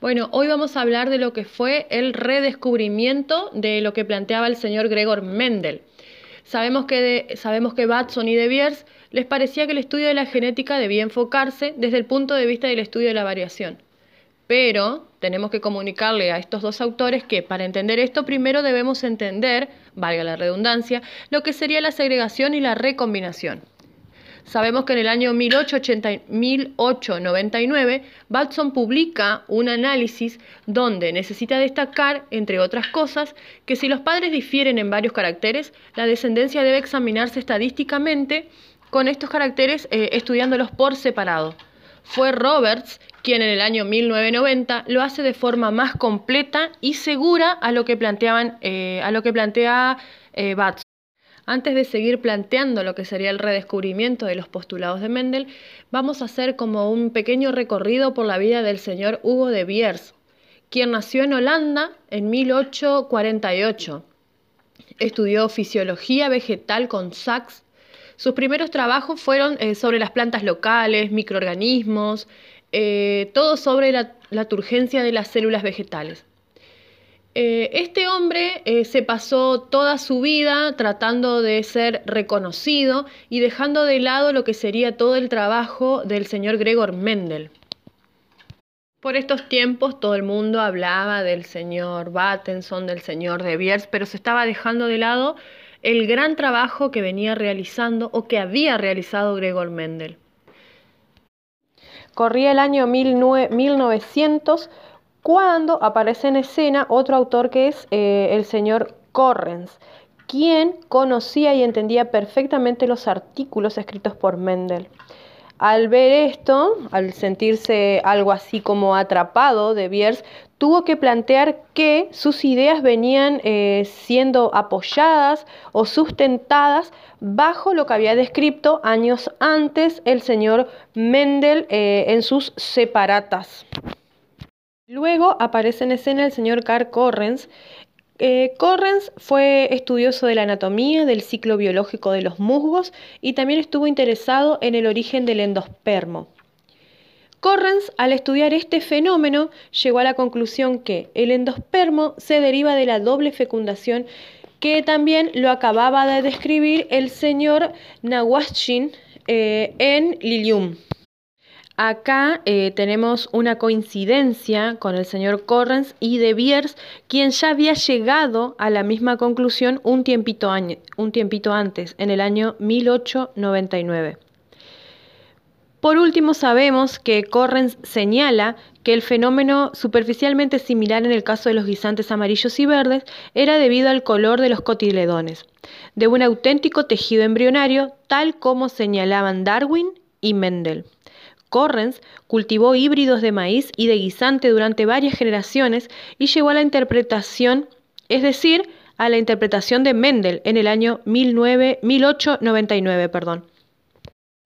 Bueno, hoy vamos a hablar de lo que fue el redescubrimiento de lo que planteaba el señor Gregor Mendel. Sabemos que, de, sabemos que Batson y De Beers les parecía que el estudio de la genética debía enfocarse desde el punto de vista del estudio de la variación. Pero tenemos que comunicarle a estos dos autores que para entender esto primero debemos entender, valga la redundancia, lo que sería la segregación y la recombinación. Sabemos que en el año 1899 Batson publica un análisis donde necesita destacar, entre otras cosas, que si los padres difieren en varios caracteres, la descendencia debe examinarse estadísticamente con estos caracteres eh, estudiándolos por separado. Fue Roberts quien en el año 1990 lo hace de forma más completa y segura a lo que, planteaban, eh, a lo que plantea eh, Batson. Antes de seguir planteando lo que sería el redescubrimiento de los postulados de Mendel, vamos a hacer como un pequeño recorrido por la vida del señor Hugo de Beers, quien nació en Holanda en 1848. Estudió fisiología vegetal con Sachs. Sus primeros trabajos fueron eh, sobre las plantas locales, microorganismos, eh, todo sobre la turgencia de las células vegetales. Eh, este hombre eh, se pasó toda su vida tratando de ser reconocido y dejando de lado lo que sería todo el trabajo del señor Gregor Mendel. Por estos tiempos todo el mundo hablaba del señor Battenson, del señor de Beers, pero se estaba dejando de lado el gran trabajo que venía realizando o que había realizado Gregor Mendel. Corría el año 1900 cuando aparece en escena otro autor que es eh, el señor Correns, quien conocía y entendía perfectamente los artículos escritos por Mendel. Al ver esto, al sentirse algo así como atrapado de Biers, tuvo que plantear que sus ideas venían eh, siendo apoyadas o sustentadas bajo lo que había descrito años antes el señor Mendel eh, en sus separatas. Luego aparece en escena el señor Carl Correns. Eh, Correns fue estudioso de la anatomía, del ciclo biológico de los musgos y también estuvo interesado en el origen del endospermo. Correns, al estudiar este fenómeno, llegó a la conclusión que el endospermo se deriva de la doble fecundación que también lo acababa de describir el señor Nawaschin eh, en Lilium. Acá eh, tenemos una coincidencia con el señor Correns y De Beers, quien ya había llegado a la misma conclusión un tiempito, un tiempito antes, en el año 1899. Por último, sabemos que Correns señala que el fenómeno superficialmente similar en el caso de los guisantes amarillos y verdes era debido al color de los cotiledones, de un auténtico tejido embrionario, tal como señalaban Darwin y Mendel. Correns cultivó híbridos de maíz y de guisante durante varias generaciones y llegó a la interpretación, es decir, a la interpretación de Mendel en el año 1899. Perdón.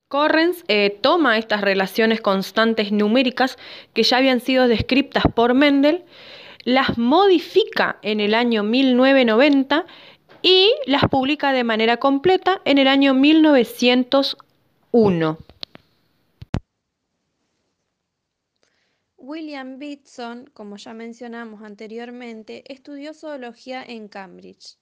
Correns eh, toma estas relaciones constantes numéricas que ya habían sido descritas por Mendel, las modifica en el año 1990 y las publica de manera completa en el año 1901. William Bitson, como ya mencionamos anteriormente, estudió zoología en Cambridge.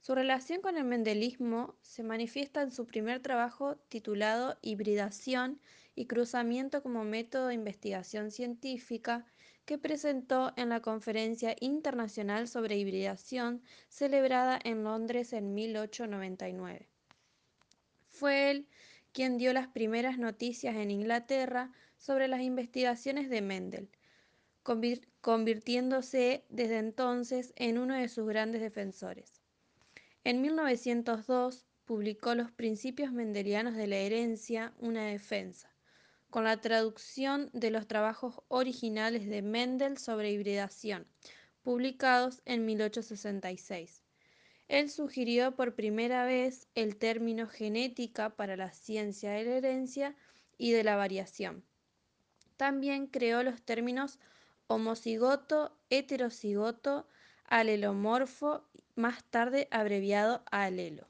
Su relación con el mendelismo se manifiesta en su primer trabajo titulado Hibridación y cruzamiento como método de investigación científica que presentó en la Conferencia Internacional sobre Hibridación celebrada en Londres en 1899. Fue él quien dio las primeras noticias en Inglaterra sobre las investigaciones de Mendel, convirtiéndose desde entonces en uno de sus grandes defensores. En 1902 publicó Los Principios Mendelianos de la Herencia, una defensa, con la traducción de los trabajos originales de Mendel sobre hibridación, publicados en 1866. Él sugirió por primera vez el término genética para la ciencia de la herencia y de la variación. También creó los términos homocigoto, heterocigoto, alelomorfo, más tarde abreviado alelo.